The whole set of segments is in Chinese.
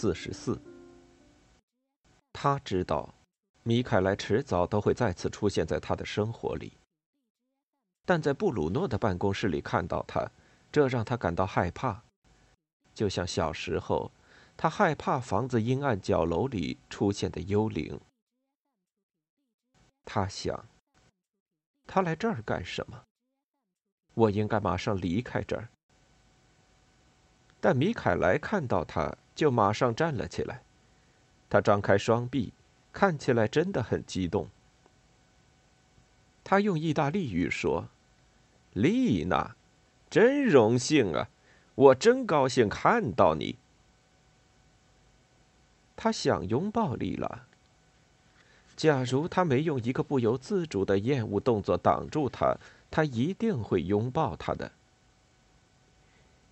四十四。他知道，米凯莱迟早都会再次出现在他的生活里。但在布鲁诺的办公室里看到他，这让他感到害怕，就像小时候，他害怕房子阴暗角楼里出现的幽灵。他想，他来这儿干什么？我应该马上离开这儿。但米凯莱看到他。就马上站了起来，他张开双臂，看起来真的很激动。他用意大利语说：“丽娜，真荣幸啊，我真高兴看到你。”他想拥抱丽拉。假如他没用一个不由自主的厌恶动作挡住他，他一定会拥抱她的。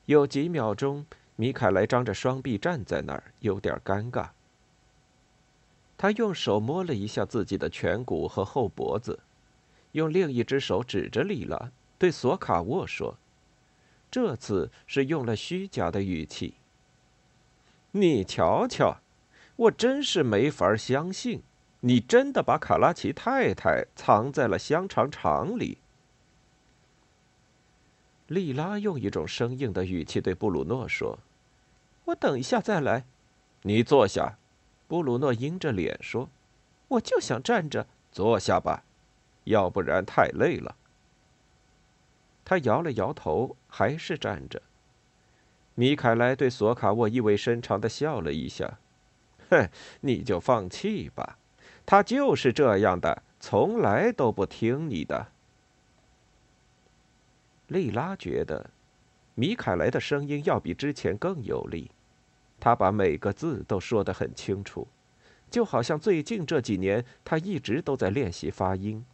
有几秒钟。米凯莱张着双臂站在那儿，有点尴尬。他用手摸了一下自己的颧骨和后脖子，用另一只手指着丽拉，对索卡沃说：“这次是用了虚假的语气。你瞧瞧，我真是没法相信，你真的把卡拉奇太太藏在了香肠厂里。”莉拉用一种生硬的语气对布鲁诺说：“我等一下再来。”你坐下。”布鲁诺阴着脸说：“我就想站着。”坐下吧，要不然太累了。他摇了摇头，还是站着。米凯莱对索卡沃意味深长的笑了一下：“哼，你就放弃吧，他就是这样的，从来都不听你的。”莉拉觉得，米凯莱的声音要比之前更有力，他把每个字都说得很清楚，就好像最近这几年他一直都在练习发音。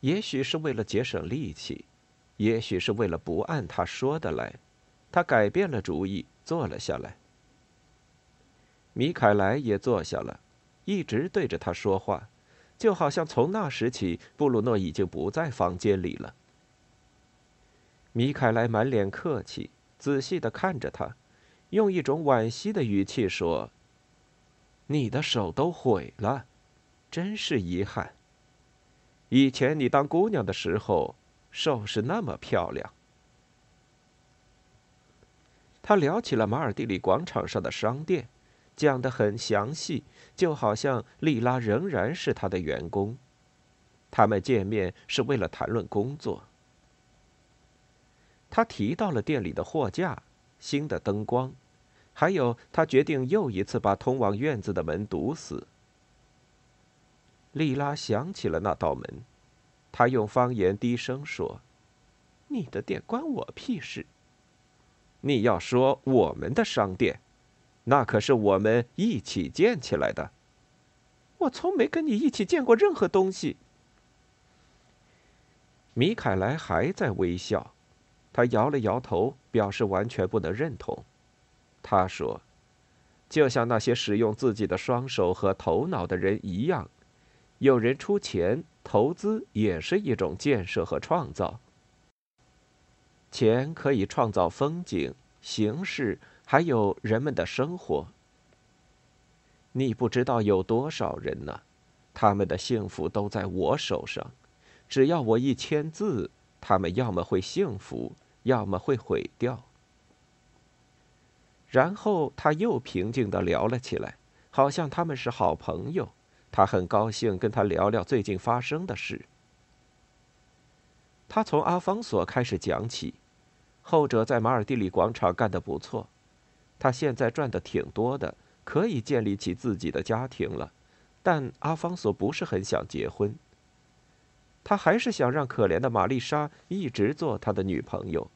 也许是为了节省力气，也许是为了不按他说的来，他改变了主意，坐了下来。米凯莱也坐下了，一直对着他说话，就好像从那时起，布鲁诺已经不在房间里了。米凯莱满脸客气，仔细的看着他，用一种惋惜的语气说：“你的手都毁了，真是遗憾。以前你当姑娘的时候，手是那么漂亮。”他聊起了马尔蒂里广场上的商店，讲得很详细，就好像莉拉仍然是他的员工。他们见面是为了谈论工作。他提到了店里的货架、新的灯光，还有他决定又一次把通往院子的门堵死。莉拉想起了那道门，她用方言低声说：“你的店关我屁事。你要说我们的商店，那可是我们一起建起来的。我从没跟你一起建过任何东西。”米凯莱还在微笑。他摇了摇头，表示完全不能认同。他说：“就像那些使用自己的双手和头脑的人一样，有人出钱投资也是一种建设和创造。钱可以创造风景、形式，还有人们的生活。你不知道有多少人呢？他们的幸福都在我手上。只要我一签字。”他们要么会幸福，要么会毁掉。然后他又平静的聊了起来，好像他们是好朋友。他很高兴跟他聊聊最近发生的事。他从阿方索开始讲起，后者在马尔蒂里广场干得不错，他现在赚的挺多的，可以建立起自己的家庭了。但阿方索不是很想结婚。他还是想让可怜的玛丽莎一直做他的女朋友，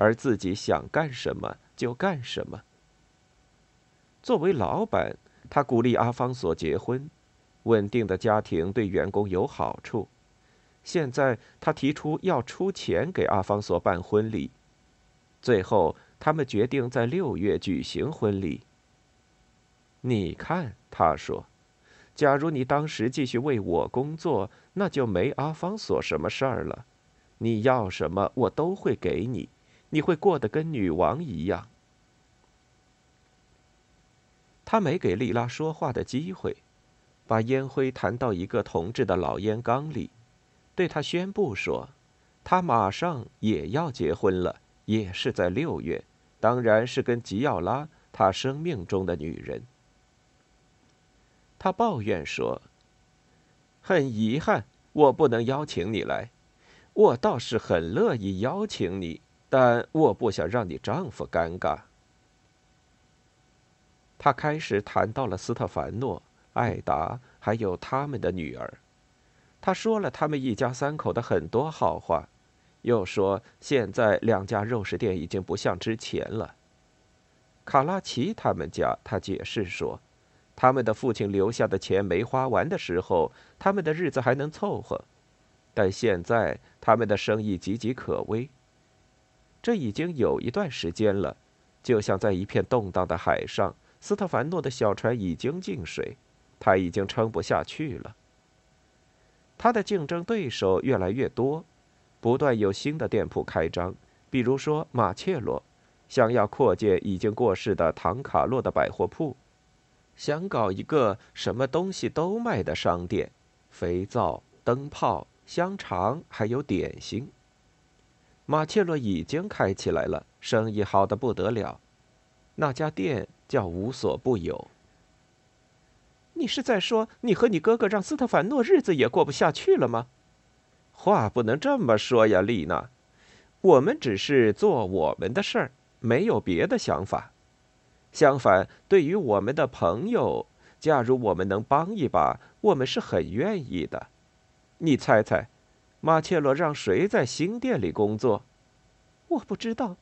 而自己想干什么就干什么。作为老板，他鼓励阿方索结婚，稳定的家庭对员工有好处。现在他提出要出钱给阿方索办婚礼，最后他们决定在六月举行婚礼。你看，他说：“假如你当时继续为我工作，那就没阿方索什么事儿了。你要什么，我都会给你，你会过得跟女王一样。”他没给丽拉说话的机会，把烟灰弹到一个铜制的老烟缸里。对他宣布说，他马上也要结婚了，也是在六月，当然是跟吉奥拉，他生命中的女人。他抱怨说：“很遗憾，我不能邀请你来。我倒是很乐意邀请你，但我不想让你丈夫尴尬。”他开始谈到了斯特凡诺、艾达，还有他们的女儿。他说了他们一家三口的很多好话，又说现在两家肉食店已经不像之前了。卡拉奇他们家，他解释说，他们的父亲留下的钱没花完的时候，他们的日子还能凑合，但现在他们的生意岌岌可危。这已经有一段时间了，就像在一片动荡的海上，斯特凡诺的小船已经进水，他已经撑不下去了。他的竞争对手越来越多，不断有新的店铺开张。比如说，马切罗想要扩建已经过世的唐卡洛的百货铺，想搞一个什么东西都卖的商店，肥皂、灯泡、香肠，还有点心。马切洛已经开起来了，生意好的不得了。那家店叫无所不有。你是在说你和你哥哥让斯特凡诺日子也过不下去了吗？话不能这么说呀，丽娜。我们只是做我们的事儿，没有别的想法。相反，对于我们的朋友，假如我们能帮一把，我们是很愿意的。你猜猜，马切罗让谁在新店里工作？我不知道。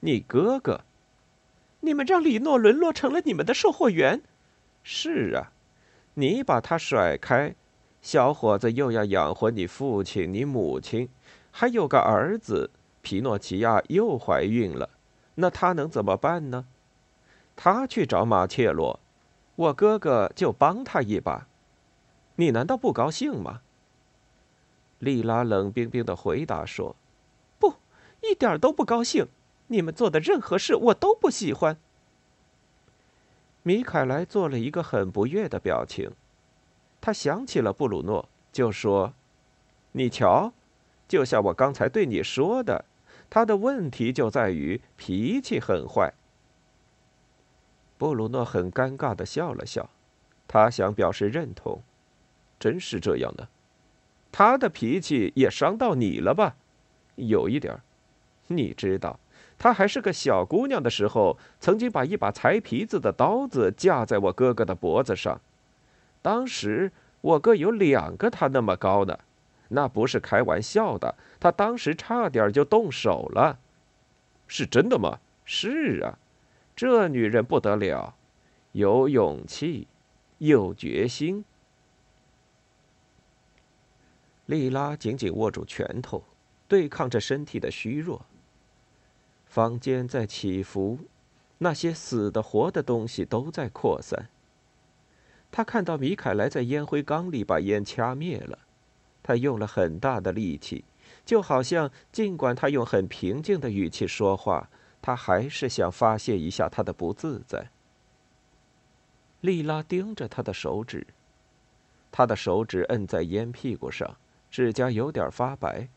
你哥哥。你们让里诺沦落成了你们的售货员？是啊。你把他甩开，小伙子又要养活你父亲、你母亲，还有个儿子皮诺奇亚又怀孕了，那他能怎么办呢？他去找马切罗，我哥哥就帮他一把，你难道不高兴吗？丽拉冷冰冰的回答说：“不，一点都不高兴。你们做的任何事我都不喜欢。”米凯莱做了一个很不悦的表情，他想起了布鲁诺，就说：“你瞧，就像我刚才对你说的，他的问题就在于脾气很坏。”布鲁诺很尴尬的笑了笑，他想表示认同：“真是这样的，他的脾气也伤到你了吧？有一点你知道。”她还是个小姑娘的时候，曾经把一把裁皮子的刀子架在我哥哥的脖子上。当时我哥有两个她那么高呢，那不是开玩笑的。他当时差点就动手了。是真的吗？是啊，这女人不得了，有勇气，有决心。莉拉紧紧握住拳头，对抗着身体的虚弱。房间在起伏，那些死的、活的东西都在扩散。他看到米凯莱在烟灰缸里把烟掐灭了，他用了很大的力气，就好像尽管他用很平静的语气说话，他还是想发泄一下他的不自在。莉拉盯着他的手指，他的手指摁在烟屁股上，指甲有点发白。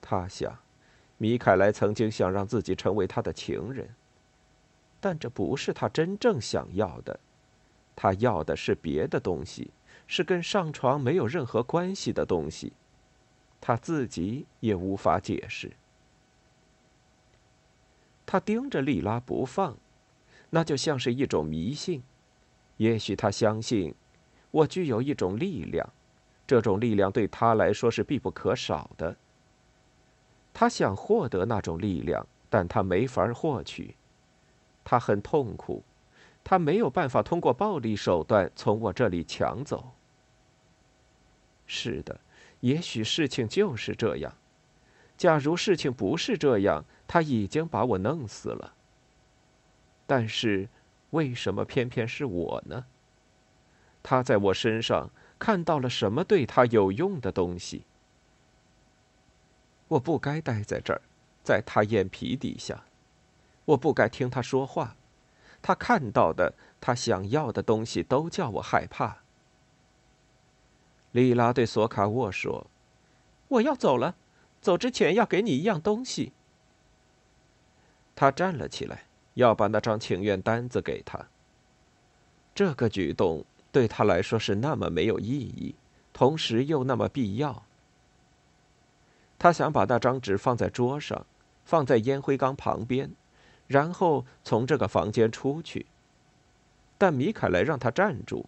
他想。米凯莱曾经想让自己成为他的情人，但这不是他真正想要的。他要的是别的东西，是跟上床没有任何关系的东西。他自己也无法解释。他盯着莉拉不放，那就像是一种迷信。也许他相信，我具有一种力量，这种力量对他来说是必不可少的。他想获得那种力量，但他没法获取。他很痛苦，他没有办法通过暴力手段从我这里抢走。是的，也许事情就是这样。假如事情不是这样，他已经把我弄死了。但是，为什么偏偏是我呢？他在我身上看到了什么对他有用的东西？我不该待在这儿，在他眼皮底下。我不该听他说话。他看到的，他想要的东西，都叫我害怕。莉拉对索卡沃说：“我要走了，走之前要给你一样东西。”他站了起来，要把那张请愿单子给他。这个举动对他来说是那么没有意义，同时又那么必要。他想把那张纸放在桌上，放在烟灰缸旁边，然后从这个房间出去。但米凯莱让他站住。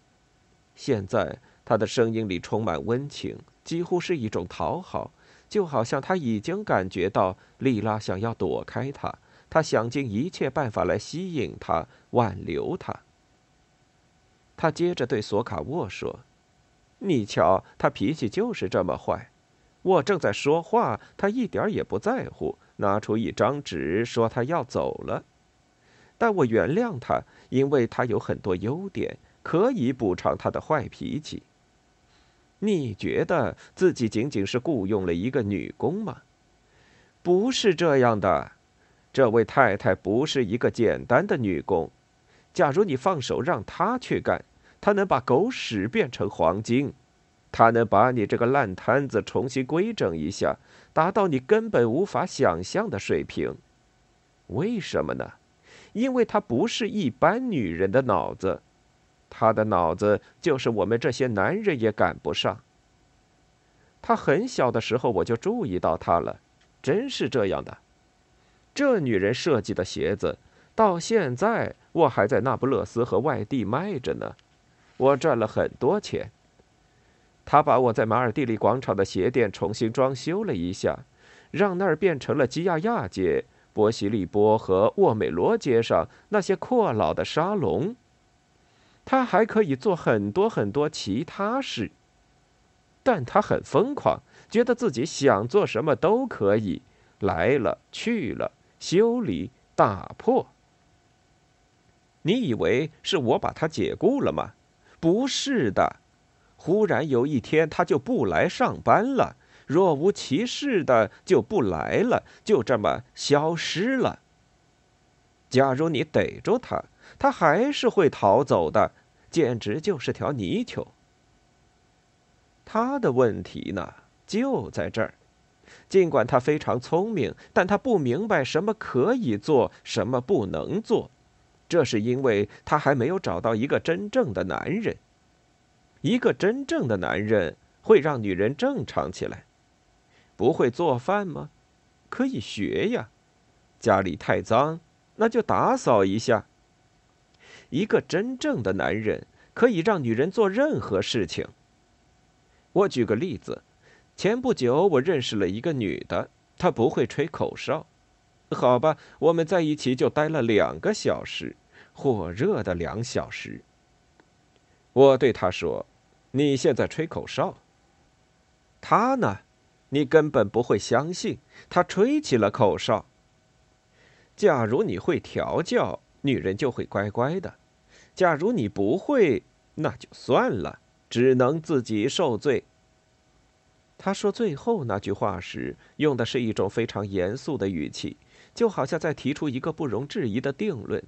现在他的声音里充满温情，几乎是一种讨好，就好像他已经感觉到莉拉想要躲开他，他想尽一切办法来吸引他、挽留他。他接着对索卡沃说：“你瞧，他脾气就是这么坏。”我正在说话，他一点也不在乎，拿出一张纸说他要走了。但我原谅他，因为他有很多优点，可以补偿他的坏脾气。你觉得自己仅仅是雇佣了一个女工吗？不是这样的，这位太太不是一个简单的女工。假如你放手让她去干，她能把狗屎变成黄金。他能把你这个烂摊子重新规整一下，达到你根本无法想象的水平。为什么呢？因为他不是一般女人的脑子，他的脑子就是我们这些男人也赶不上。他很小的时候我就注意到他了，真是这样的。这女人设计的鞋子，到现在我还在那不勒斯和外地卖着呢，我赚了很多钱。他把我在马尔蒂里广场的鞋店重新装修了一下，让那儿变成了基亚亚街、波西利波和沃美罗街上那些阔老的沙龙。他还可以做很多很多其他事，但他很疯狂，觉得自己想做什么都可以，来了去了，修理、打破。你以为是我把他解雇了吗？不是的。忽然有一天，他就不来上班了，若无其事的就不来了，就这么消失了。假如你逮住他，他还是会逃走的，简直就是条泥鳅。他的问题呢，就在这儿。尽管他非常聪明，但他不明白什么可以做，什么不能做。这是因为他还没有找到一个真正的男人。一个真正的男人会让女人正常起来。不会做饭吗？可以学呀。家里太脏，那就打扫一下。一个真正的男人可以让女人做任何事情。我举个例子，前不久我认识了一个女的，她不会吹口哨。好吧，我们在一起就待了两个小时，火热的两小时。我对他说。你现在吹口哨。他呢？你根本不会相信，他吹起了口哨。假如你会调教，女人就会乖乖的；假如你不会，那就算了，只能自己受罪。他说最后那句话时，用的是一种非常严肃的语气，就好像在提出一个不容置疑的定论。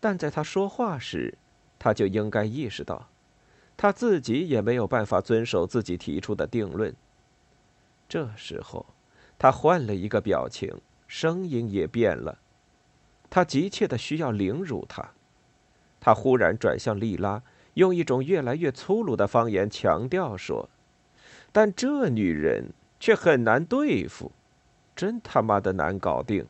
但在他说话时，他就应该意识到。他自己也没有办法遵守自己提出的定论。这时候，他换了一个表情，声音也变了。他急切的需要凌辱他。他忽然转向莉拉，用一种越来越粗鲁的方言强调说：“但这女人却很难对付，真他妈的难搞定。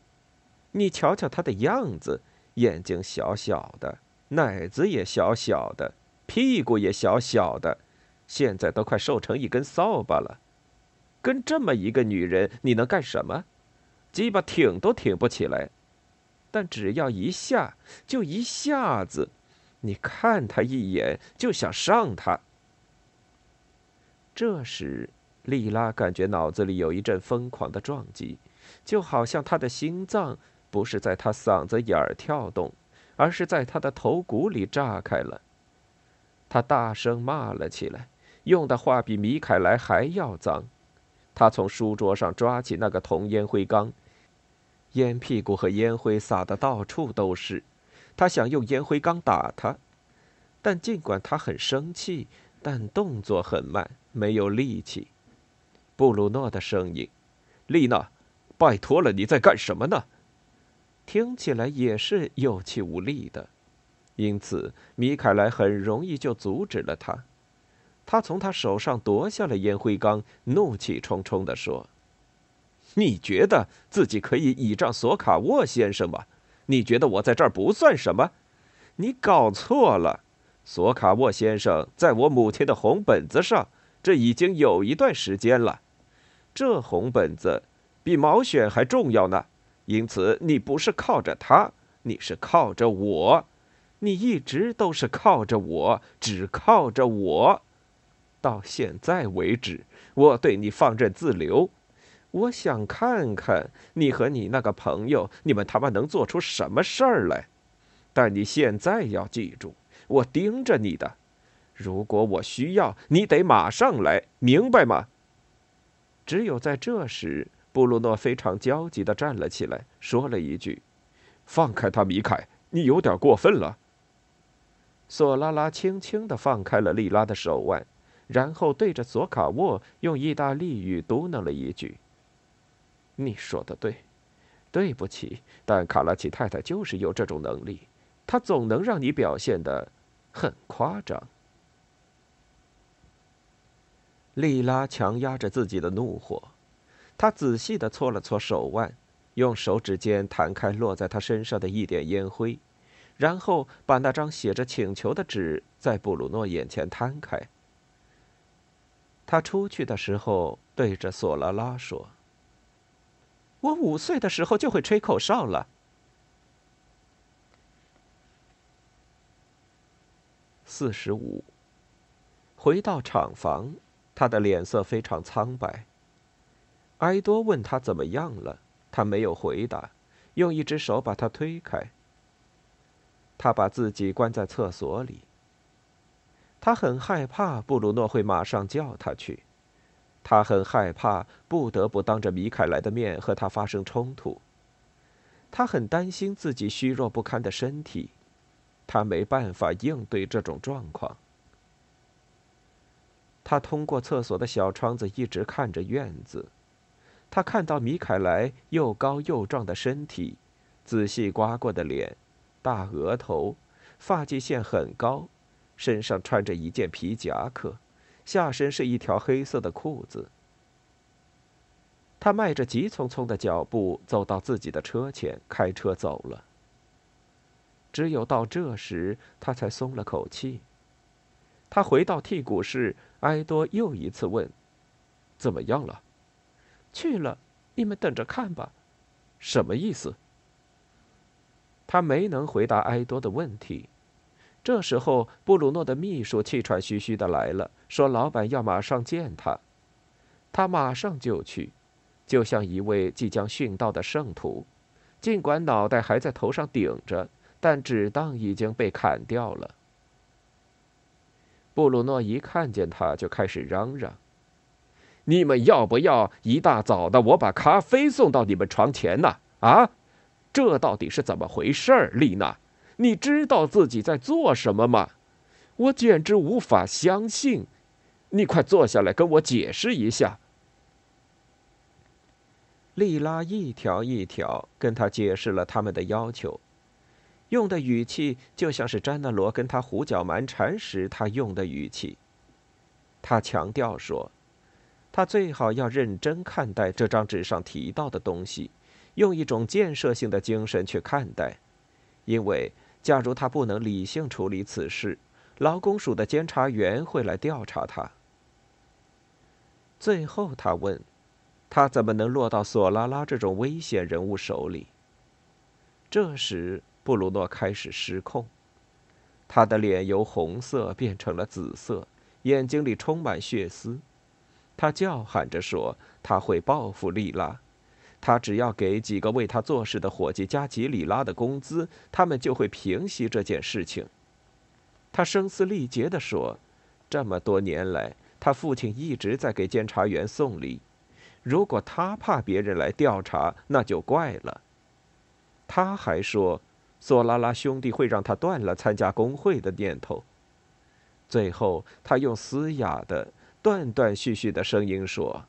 你瞧瞧她的样子，眼睛小小的，奶子也小小的，屁股也小小的，现在都快瘦成一根扫把了。跟这么一个女人，你能干什么？鸡巴挺都挺不起来。但只要一下，就一下子，你看她一眼就想上她。这时，莉拉感觉脑子里有一阵疯狂的撞击，就好像她的心脏不是在他嗓子眼儿跳动，而是在他的头骨里炸开了。他大声骂了起来，用的话比米凯莱还要脏。他从书桌上抓起那个铜烟灰缸，烟屁股和烟灰撒得到处都是。他想用烟灰缸打他，但尽管他很生气，但动作很慢，没有力气。布鲁诺的声音：“丽娜，拜托了，你在干什么呢？”听起来也是有气无力的，因此米凯莱很容易就阻止了他。他从他手上夺下了烟灰缸，怒气冲冲地说：“你觉得自己可以倚仗索卡沃先生吗？你觉得我在这儿不算什么？你搞错了。索卡沃先生在我母亲的红本子上，这已经有一段时间了。这红本子比毛选还重要呢。因此，你不是靠着他，你是靠着我。你一直都是靠着我，只靠着我。”到现在为止，我对你放任自流。我想看看你和你那个朋友，你们他妈能做出什么事儿来。但你现在要记住，我盯着你的。如果我需要，你得马上来，明白吗？只有在这时，布鲁诺非常焦急地站了起来，说了一句：“放开他，米凯，你有点过分了。”索拉拉轻轻地放开了莉拉的手腕。然后对着索卡沃用意大利语嘟囔了一句：“你说的对，对不起，但卡拉奇太太就是有这种能力，她总能让你表现的很夸张。”莉拉强压着自己的怒火，他仔细的搓了搓手腕，用手指尖弹开落在他身上的一点烟灰，然后把那张写着请求的纸在布鲁诺眼前摊开。他出去的时候，对着索拉拉说：“我五岁的时候就会吹口哨了。”四十五。回到厂房，他的脸色非常苍白。埃多问他怎么样了，他没有回答，用一只手把他推开。他把自己关在厕所里。他很害怕布鲁诺会马上叫他去，他很害怕不得不当着米凯莱的面和他发生冲突。他很担心自己虚弱不堪的身体，他没办法应对这种状况。他通过厕所的小窗子一直看着院子，他看到米凯莱又高又壮的身体，仔细刮过的脸，大额头，发际线很高。身上穿着一件皮夹克，下身是一条黑色的裤子。他迈着急匆匆的脚步走到自己的车前，开车走了。只有到这时，他才松了口气。他回到替骨室，埃多又一次问：“怎么样了？”“去了，你们等着看吧。”“什么意思？”他没能回答埃多的问题。这时候，布鲁诺的秘书气喘吁吁的来了，说：“老板要马上见他。”他马上就去，就像一位即将殉道的圣徒，尽管脑袋还在头上顶着，但纸档已经被砍掉了。布鲁诺一看见他，就开始嚷嚷：“你们要不要一大早的我把咖啡送到你们床前呢？啊，这到底是怎么回事，丽娜？”你知道自己在做什么吗？我简直无法相信！你快坐下来跟我解释一下。莉拉一条一条跟他解释了他们的要求，用的语气就像是詹纳罗跟他胡搅蛮缠时他用的语气。他强调说，他最好要认真看待这张纸上提到的东西，用一种建设性的精神去看待。因为假如他不能理性处理此事，劳工署的监察员会来调查他。最后，他问：“他怎么能落到索拉拉这种危险人物手里？”这时，布鲁诺开始失控，他的脸由红色变成了紫色，眼睛里充满血丝。他叫喊着说：“他会报复莉拉，他只要给几个为他做事的伙计加几里拉的工资，他们就会平息这件事情。”他声嘶力竭地说：“这么多年来。”他父亲一直在给监察员送礼，如果他怕别人来调查，那就怪了。他还说，索拉拉兄弟会让他断了参加工会的念头。最后，他用嘶哑的、断断续续的声音说：“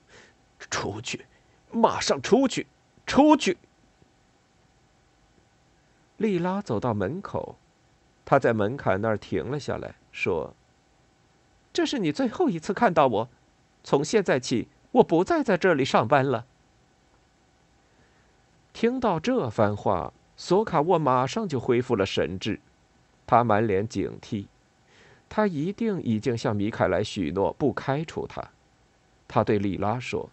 出去，马上出去，出去！”莉拉走到门口，他在门槛那儿停了下来，说。这是你最后一次看到我，从现在起，我不再在这里上班了。听到这番话，索卡沃马上就恢复了神智，他满脸警惕，他一定已经向米凯莱许诺不开除他。他对莉拉说：“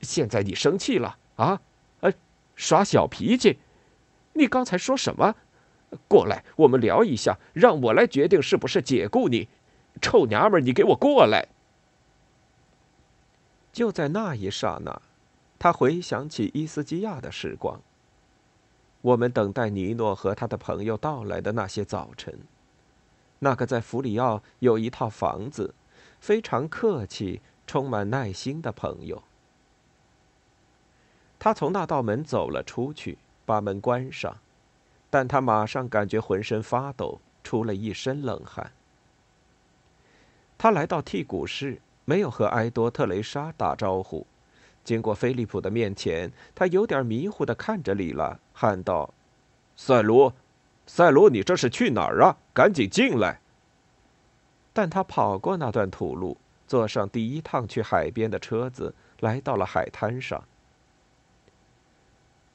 现在你生气了啊？呃，耍小脾气？你刚才说什么？过来，我们聊一下，让我来决定是不是解雇你。”臭娘们，你给我过来！就在那一刹那，他回想起伊斯基亚的时光。我们等待尼诺和他的朋友到来的那些早晨，那个在弗里奥有一套房子、非常客气、充满耐心的朋友。他从那道门走了出去，把门关上，但他马上感觉浑身发抖，出了一身冷汗。他来到剔骨室，没有和埃多特雷莎打招呼。经过菲利普的面前，他有点迷糊地看着里拉，喊道：“赛罗，赛罗，你这是去哪儿啊？赶紧进来！”但他跑过那段土路，坐上第一趟去海边的车子，来到了海滩上。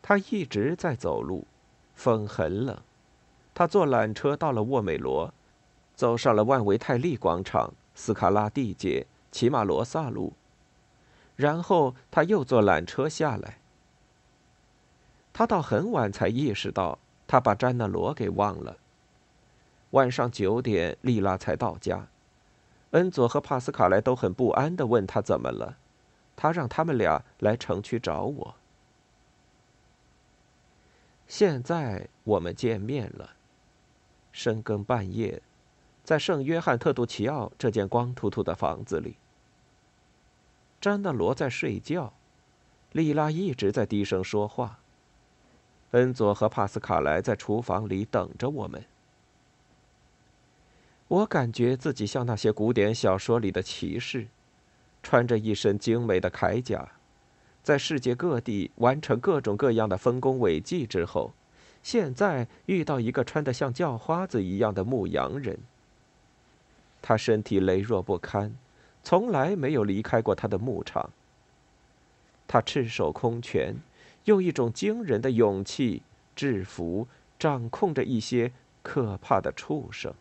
他一直在走路，风很冷。他坐缆车到了沃美罗，走上了万维泰利广场。斯卡拉蒂街、奇马罗萨路，然后他又坐缆车下来。他到很晚才意识到，他把詹纳罗给忘了。晚上九点，莉拉才到家。恩佐和帕斯卡莱都很不安地问他怎么了，他让他们俩来城区找我。现在我们见面了，深更半夜。在圣约翰特杜奇奥这间光秃秃的房子里，詹纳罗在睡觉，莉拉一直在低声说话。恩佐和帕斯卡莱在厨房里等着我们。我感觉自己像那些古典小说里的骑士，穿着一身精美的铠甲，在世界各地完成各种各样的丰功伟绩之后，现在遇到一个穿得像叫花子一样的牧羊人。他身体羸弱不堪，从来没有离开过他的牧场。他赤手空拳，用一种惊人的勇气制服、掌控着一些可怕的畜生。